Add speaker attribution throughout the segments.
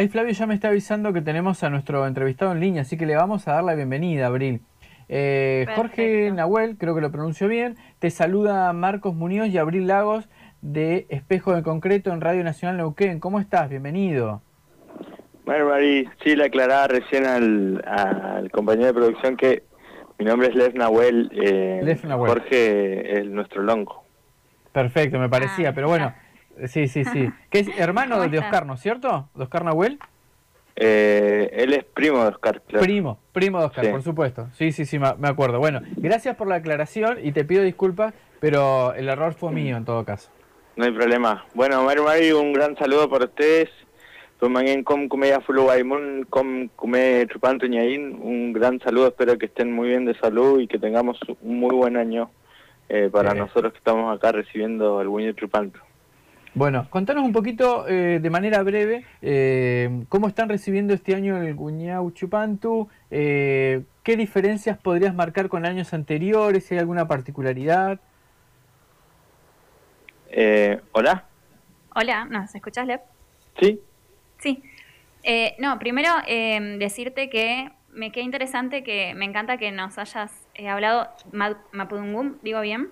Speaker 1: Ahí Flavio ya me está avisando que tenemos a nuestro entrevistado en línea, así que le vamos a dar la bienvenida, Abril. Eh, Jorge Nahuel, creo que lo pronuncio bien, te saluda Marcos Muñoz y Abril Lagos de Espejo de Concreto en Radio Nacional Neuquén. ¿Cómo estás? Bienvenido.
Speaker 2: Bueno, Mari, sí, le aclaraba recién al, compañero de producción que mi nombre es Lev Nahuel, eh, Jorge es nuestro longo.
Speaker 1: Perfecto, me parecía, ah, pero bueno, Sí, sí, sí. ¿Qué es hermano de Oscar, ¿no es cierto? ¿De Oscar Nahuel?
Speaker 2: Eh, él es primo de Oscar,
Speaker 1: claro. Primo, primo de Oscar, por supuesto. Sí, sí, sí, me acuerdo. Bueno, gracias por la aclaración y te pido disculpas, pero el error fue mío en todo caso.
Speaker 2: No hay problema. Bueno, Mario Mario, un gran saludo para ustedes. com Un gran saludo, espero que estén muy bien de salud y que tengamos un muy buen año eh, para nosotros que estamos acá recibiendo el Buño Trupanto.
Speaker 1: Bueno, contanos un poquito eh, de manera breve eh, cómo están recibiendo este año el Guñau Chupantu, eh, qué diferencias podrías marcar con años anteriores, si hay alguna particularidad.
Speaker 2: Hola.
Speaker 3: Hola, ¿nos escuchas, Lev?
Speaker 2: Sí.
Speaker 3: Sí. no, primero decirte que me queda interesante que me encanta que nos hayas hablado Mapudungum, ¿digo bien?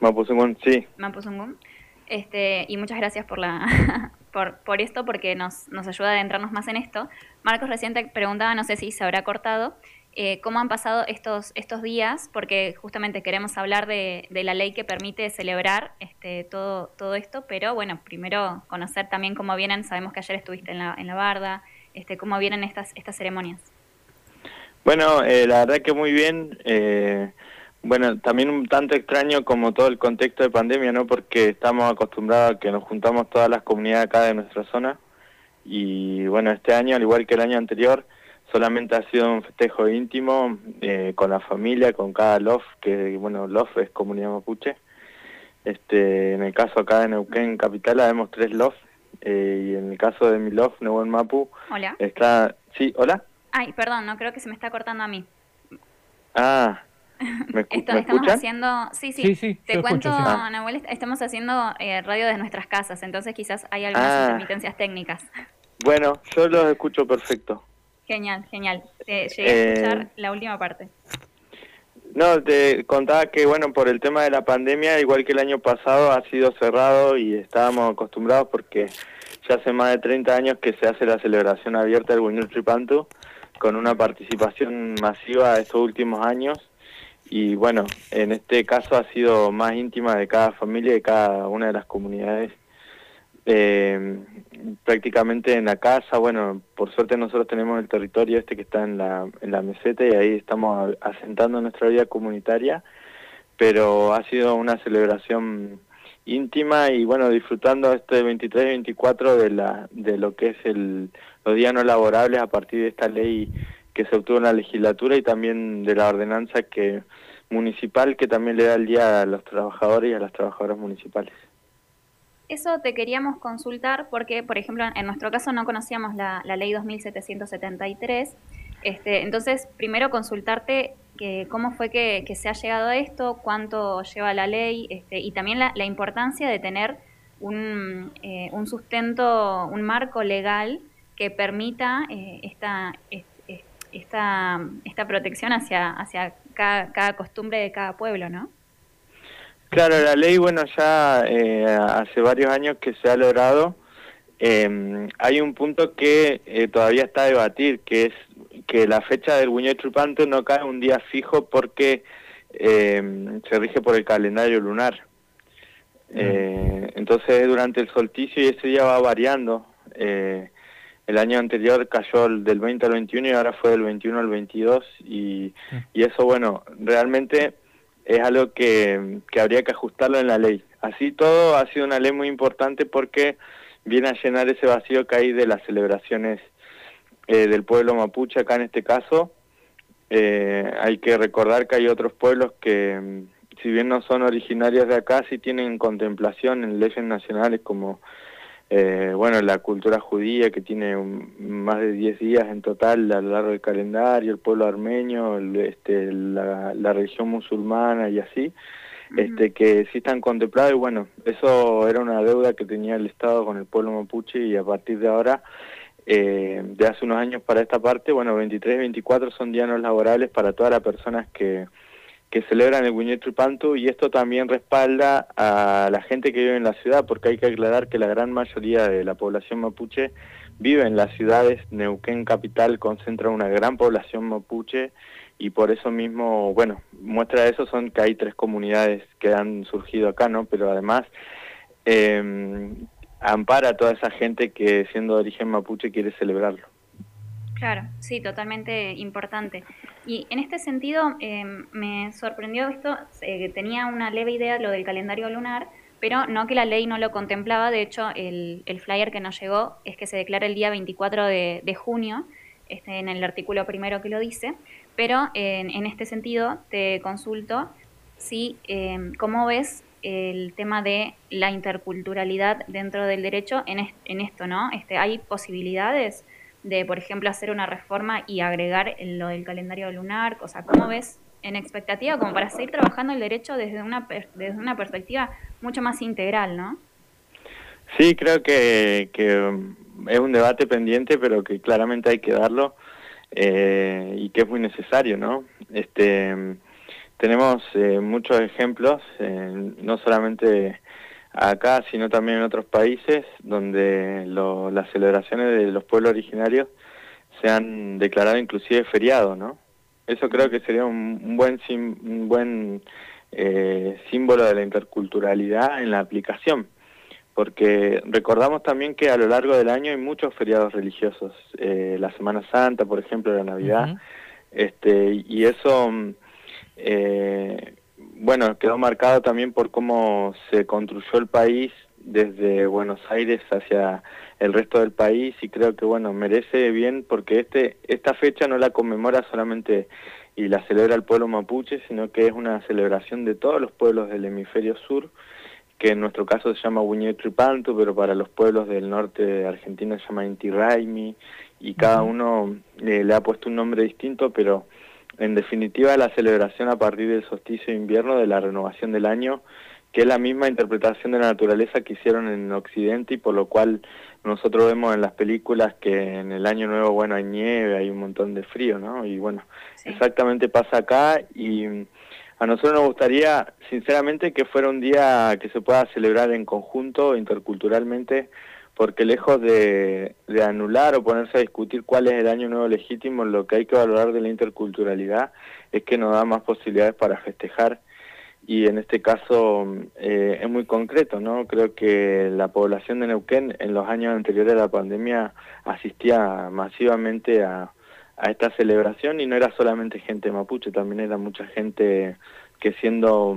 Speaker 2: Mapudungum, sí.
Speaker 3: Mapudungum. Este, y muchas gracias por, la, por, esto, porque nos, nos, ayuda a adentrarnos más en esto. Marcos recién te preguntaba, no sé si se habrá cortado, eh, cómo han pasado estos, estos días, porque justamente queremos hablar de, la ley que permite celebrar este, todo, todo esto, pero bueno, primero conocer también cómo vienen, sabemos que ayer estuviste en la, en la barda, este, cómo vienen estas, estas ceremonias.
Speaker 2: Bueno, eh, la verdad que muy bien. Eh, bueno, también un tanto extraño como todo el contexto de pandemia, ¿no? Porque estamos acostumbrados a que nos juntamos todas las comunidades acá de nuestra zona. Y bueno, este año, al igual que el año anterior, solamente ha sido un festejo íntimo eh, con la familia, con cada LOF, que bueno, LOF es comunidad mapuche. Este, en el caso acá de Neuquén Capital, habemos tres LOF. Eh, y en el caso de mi LOF, Neuquén Mapu,
Speaker 3: hola.
Speaker 2: está... Sí, hola.
Speaker 3: Ay, perdón, no creo que se me está cortando a mí.
Speaker 2: Ah,
Speaker 3: ¿Me, estamos haciendo, sí, sí, te cuento, ah. estamos haciendo eh, radio desde nuestras casas, entonces quizás hay algunas ah. intermitencias técnicas.
Speaker 2: Bueno, yo los escucho perfecto.
Speaker 3: Genial, genial. llegué a escuchar eh, la última parte.
Speaker 2: No, te contaba que, bueno, por el tema de la pandemia, igual que el año pasado, ha sido cerrado y estábamos acostumbrados porque ya hace más de 30 años que se hace la celebración abierta del Buñuel Tripantu, con una participación masiva estos últimos años y bueno, en este caso ha sido más íntima de cada familia, de cada una de las comunidades. Eh, prácticamente en la casa, bueno, por suerte nosotros tenemos el territorio este que está en la, en la meseta y ahí estamos asentando nuestra vida comunitaria, pero ha sido una celebración íntima y bueno, disfrutando este 23 y 24 de, la, de lo que es el, los días no laborables a partir de esta ley que se obtuvo en la legislatura y también de la ordenanza que municipal que también le da el día a los trabajadores y a las trabajadoras municipales.
Speaker 3: Eso te queríamos consultar porque, por ejemplo, en nuestro caso no conocíamos la, ley 2773. Este, entonces, primero consultarte que, cómo fue que, se ha llegado a esto, cuánto lleva la ley este, y también la, importancia de tener un, eh, un, sustento, un marco legal que permita eh, esta, esta protección hacia, hacia cada, costumbre de cada pueblo, ¿no?
Speaker 2: Claro, la ley, bueno, ya eh, hace varios años que se ha logrado. Em, hay un punto que eh, todavía está a debatir, que es que la fecha del Buñuel Trupanto no cae un día fijo porque em, se rige por el calendario lunar. Eh, entonces durante el solsticio y ese día va variando. El año anterior cayó del 20 al 21 y ahora fue del 21 al 22 y, y eso, bueno, realmente es algo que, habría que ajustarlo en la ley. Así todo ha sido una ley muy importante porque viene a llenar ese vacío que hay de las celebraciones eh, del pueblo mapuche acá en este caso. Eh, hay que recordar que hay otros pueblos que, si bien no son originarios de acá, sí tienen contemplación en leyes nacionales como eh, bueno, la cultura judía que tiene más de 10 días en total a lo largo del calendario, el pueblo armenio, este, la, religión musulmana y así, este, que sí están contemplados y bueno, eso era una deuda que tenía el Estado con el pueblo mapuche y a partir de ahora eh, de hace unos años para esta parte, bueno, 23 y 24 son días no laborables para todas las personas que, que celebran el Tripantu y esto también respalda a la gente que vive en la ciudad, porque hay que aclarar que la gran mayoría de la población mapuche vive en las ciudades, Neuquén capital concentra una gran población mapuche y por eso mismo, bueno, muestra de eso son que hay tres comunidades que han surgido acá, ¿no? Pero además eh, ampara a toda esa gente que siendo de origen mapuche quiere celebrarlo.
Speaker 3: Claro, sí, totalmente importante. Y en este sentido em, me sorprendió esto, eh, tenía una leve idea lo del calendario lunar, pero no que la ley no lo contemplaba, de hecho el, flyer que nos llegó es que se declara el día 24 de, junio, este, en el artículo primero que lo dice, pero en, este sentido te consulto si, em, ¿cómo ves el tema de la interculturalidad dentro del derecho en, en esto, ¿no? Este, ¿Hay posibilidades de, por ejemplo, hacer una reforma y agregar lo del calendario lunar? O sea, ¿cómo ves en expectativa como para seguir trabajando el derecho desde una, desde una perspectiva mucho más integral, ¿no?
Speaker 2: Sí, creo que, que es un debate pendiente, pero que claramente hay que darlo eh, y que es muy necesario, ¿no? Este tenemos eh, muchos ejemplos, eh, no solamente acá, sino también en otros países, donde las celebraciones de los pueblos originarios se han declarado inclusive feriado, ¿no? Eso creo que sería un, buen, un buen eh, símbolo de la interculturalidad en la aplicación, porque recordamos también que a lo largo del año hay muchos feriados religiosos, la Semana Santa, por ejemplo, la Navidad, este, y eso eh, bueno, quedó marcado también por cómo se construyó el país desde Buenos Aires hacia el resto del país y creo que bueno merece bien porque este esta fecha no la conmemora solamente y la celebra el pueblo mapuche sino que es una celebración de todos los pueblos del hemisferio sur que en nuestro caso se llama Tripantu pero para los pueblos del norte de Argentina se llama Inti Raimi y cada uno eh, le ha puesto un nombre distinto pero en definitiva la celebración a partir del solsticio de invierno de la renovación del año, que es la misma interpretación de la naturaleza que hicieron en Occidente y por lo cual nosotros vemos en las películas que en el año nuevo, bueno, hay nieve, hay un montón de frío, ¿no? Y bueno, exactamente pasa acá y a nosotros nos gustaría, sinceramente, que fuera un día que se pueda celebrar en conjunto, interculturalmente, porque lejos de, anular o ponerse a discutir cuál es el año nuevo legítimo, lo que hay que valorar de la interculturalidad es que nos da más posibilidades para festejar y en este caso eh, es muy concreto, ¿no? Creo que la población de Neuquén en los años anteriores a la pandemia asistía masivamente a, esta celebración y no era solamente gente mapuche, también era mucha gente que siendo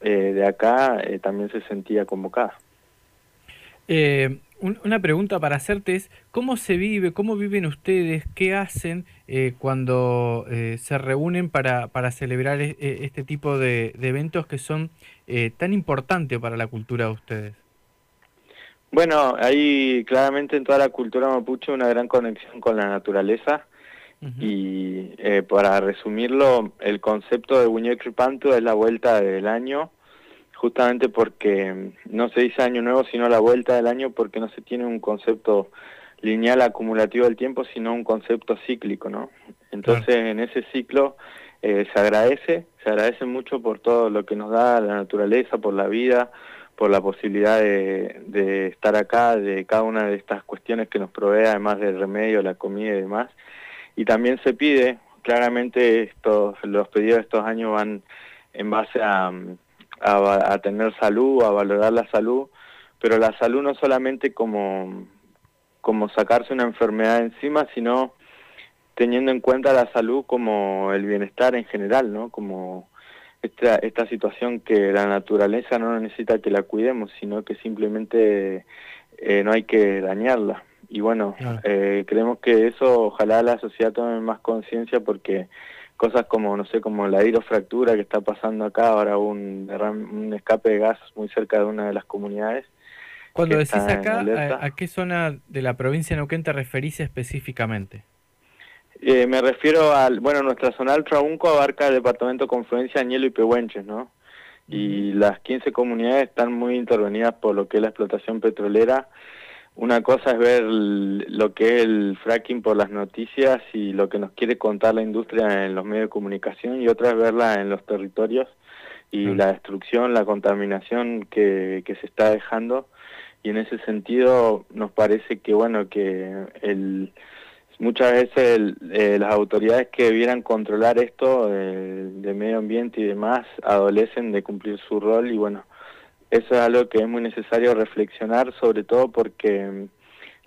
Speaker 2: eh, de acá eh, también se sentía convocada.
Speaker 1: Eh, una pregunta para hacerte es, ¿cómo se vive, cómo viven ustedes, qué hacen eh, cuando eh, se reúnen para, para celebrar e, e, este tipo de, eventos que son eh, tan importantes para la cultura de ustedes?
Speaker 2: Bueno, hay claramente en toda la cultura mapuche una gran conexión con la naturaleza y para resumirlo, el concepto de Buñuel Panto es la vuelta del año justamente porque no se dice año nuevo, sino la vuelta del año, porque no se tiene un concepto lineal acumulativo del tiempo, sino un concepto cíclico, ¿no? Entonces, en ese ciclo eh, se agradece, se agradece mucho por todo lo que nos da la naturaleza, por la vida, por la posibilidad de, de estar acá, de cada una de estas cuestiones que nos provee, además del remedio, la comida y demás. Y también se pide, claramente estos, los pedidos de estos años van en base a, a, tener salud, a valorar la salud, pero la salud no solamente como, como sacarse una enfermedad encima, sino teniendo en cuenta la salud como el bienestar en general, ¿no? Como esta, esta situación que la naturaleza no necesita que la cuidemos, sino que simplemente eh, no hay que dañarla. Y bueno, eh, creemos que eso ojalá la sociedad tome más conciencia porque cosas como, no sé, como la hidrofractura que está pasando acá, ahora un, un escape de gas muy cerca de una de las comunidades.
Speaker 1: Cuando decís acá, ¿a, qué zona de la provincia de Neuquén te referís específicamente?
Speaker 2: Eh, me refiero al, bueno, nuestra zona del Traunco abarca el departamento Confluencia, Añelo y Pehuenches, ¿no? Y las 15 comunidades están muy intervenidas por lo que es la explotación petrolera, una cosa es ver lo que es el fracking por las noticias y lo que nos quiere contar la industria en los medios de comunicación y otra es verla en los territorios y la destrucción, la contaminación que, que se está dejando. Y en ese sentido nos parece que bueno que el muchas veces eh, las autoridades que debieran controlar esto eh, de medio ambiente y demás adolecen de cumplir su rol y bueno eso es algo que es muy necesario reflexionar, sobre todo porque mm,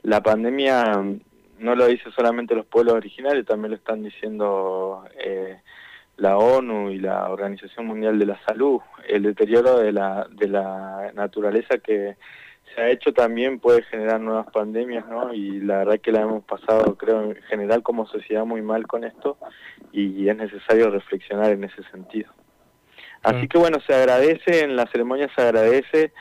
Speaker 2: la pandemia mm, no lo dice solamente los pueblos originarios, también lo están diciendo eh, la ONU y la Organización Mundial de la Salud. El deterioro de la, de la naturaleza que se ha hecho también puede generar nuevas pandemias, ¿no? Y la verdad que la hemos pasado, creo, en general como sociedad muy mal con esto y es necesario reflexionar en ese sentido. Así que bueno, se agradece, en la ceremonia se agradece,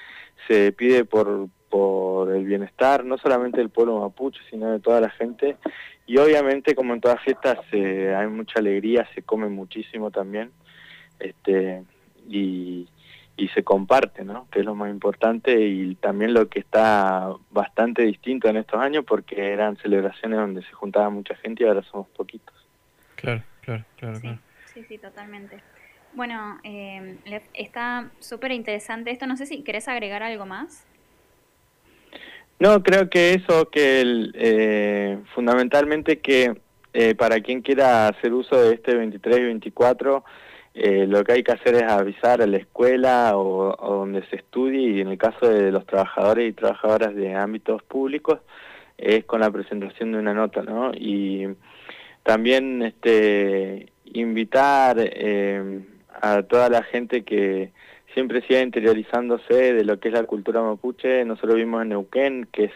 Speaker 2: se pide por, por el bienestar, no solamente del pueblo mapuche, sino de toda la gente. Y obviamente, como en todas fiestas, hay mucha alegría, se come muchísimo también, este y, y se comparte, ¿no? Que es lo más importante y también lo que está bastante distinto en estos años porque eran celebraciones donde se juntaba mucha gente y ahora somos poquitos.
Speaker 1: Claro, claro, claro.
Speaker 3: Sí, sí, sí totalmente. Bueno, eh, está súper interesante esto. No sé si querés agregar algo más.
Speaker 2: No, creo que eso, que eh, fundamentalmente que eh, para quien quiera hacer uso de este 23 y 24, eh, lo que hay que hacer es avisar a la escuela o, o, donde se estudie y en el caso de los trabajadores y trabajadoras de ámbitos públicos es con la presentación de una nota, ¿no? Y también este invitar eh, a toda la gente que siempre sigue interiorizándose de lo que es la cultura mapuche. Nosotros vimos en Neuquén, que es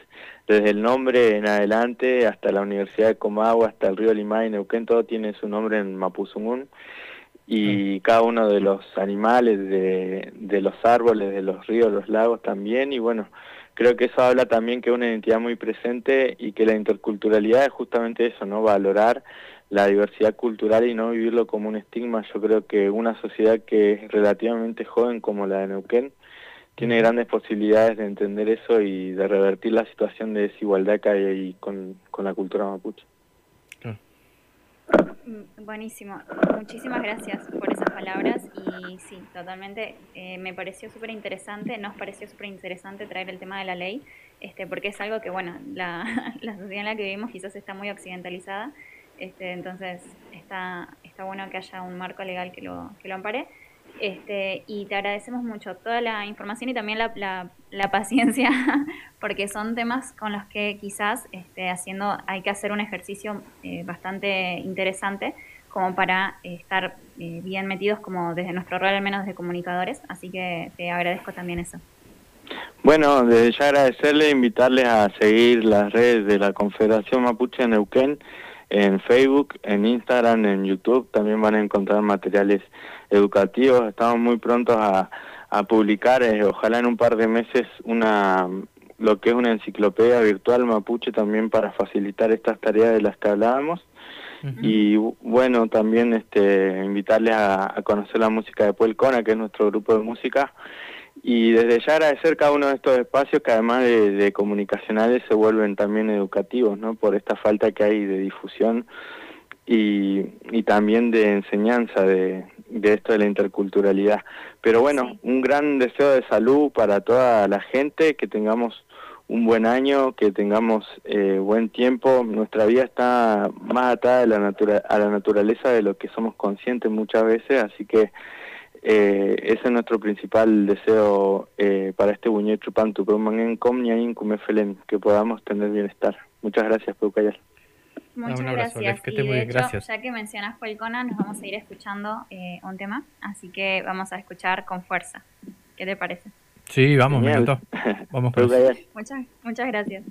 Speaker 2: desde el nombre en adelante hasta la Universidad de Comagua, hasta el río Limay, Neuquén, todo tiene su nombre en Mapuzungún. Y mm. cada uno de los animales, de, de los árboles, de los ríos, los lagos también. Y bueno, creo que eso habla también que es una identidad muy presente y que la interculturalidad es justamente eso, ¿no? Valorar la diversidad cultural y no vivirlo como un estigma. Yo creo que una sociedad que es relativamente joven como la de Neuquén tiene grandes posibilidades de entender eso y de revertir la situación de desigualdad que hay ahí con, con la cultura mapuche.
Speaker 3: Mm, buenísimo, muchísimas gracias por esas palabras y sí, totalmente eh, me pareció súper interesante, nos pareció súper interesante traer el tema de la ley, este, porque es algo que, bueno, la, la sociedad en la que vivimos quizás está muy occidentalizada este, entonces está, está bueno que haya un marco legal que lo, que lo ampare. Este, y te agradecemos mucho toda la información y también la, la, paciencia, porque son temas con los que quizás este, haciendo hay que hacer un ejercicio eh, bastante interesante como para estar eh, bien metidos como desde nuestro rol al menos de comunicadores, así que te agradezco también eso.
Speaker 2: Bueno, desde ya agradecerle, invitarles a seguir las redes de la Confederación Mapuche en Neuquén, en Facebook, en Instagram, en YouTube también van a encontrar materiales educativos. Estamos muy prontos a, a publicar, eh, ojalá en un par de meses, una lo que es una enciclopedia virtual mapuche también para facilitar estas tareas de las que hablábamos. Y bueno, también este invitarles a, a, conocer la música de Puelcona, que es nuestro grupo de música, y desde ya agradecer cada uno de estos espacios que además de, comunicacionales se vuelven también educativos, ¿no? Por esta falta que hay de difusión y, y también de enseñanza de, de esto de la interculturalidad. Pero bueno, un gran deseo de salud para toda la gente, que tengamos un buen año, que tengamos eh, buen tiempo. Nuestra vida está más atada a la, natura a la naturaleza de lo que somos conscientes muchas veces, así que eh, ese es nuestro principal deseo eh, para este buñe chupantu, que podamos tener bienestar. Muchas gracias, Peucayal.
Speaker 3: Muchas gracias. y de hecho, ya que mencionas Polcona, nos vamos a ir escuchando eh, un tema, así que vamos a escuchar con fuerza. ¿Qué te parece?
Speaker 1: Sí, vamos, me encantó. Vamos,
Speaker 3: muchas, muchas gracias.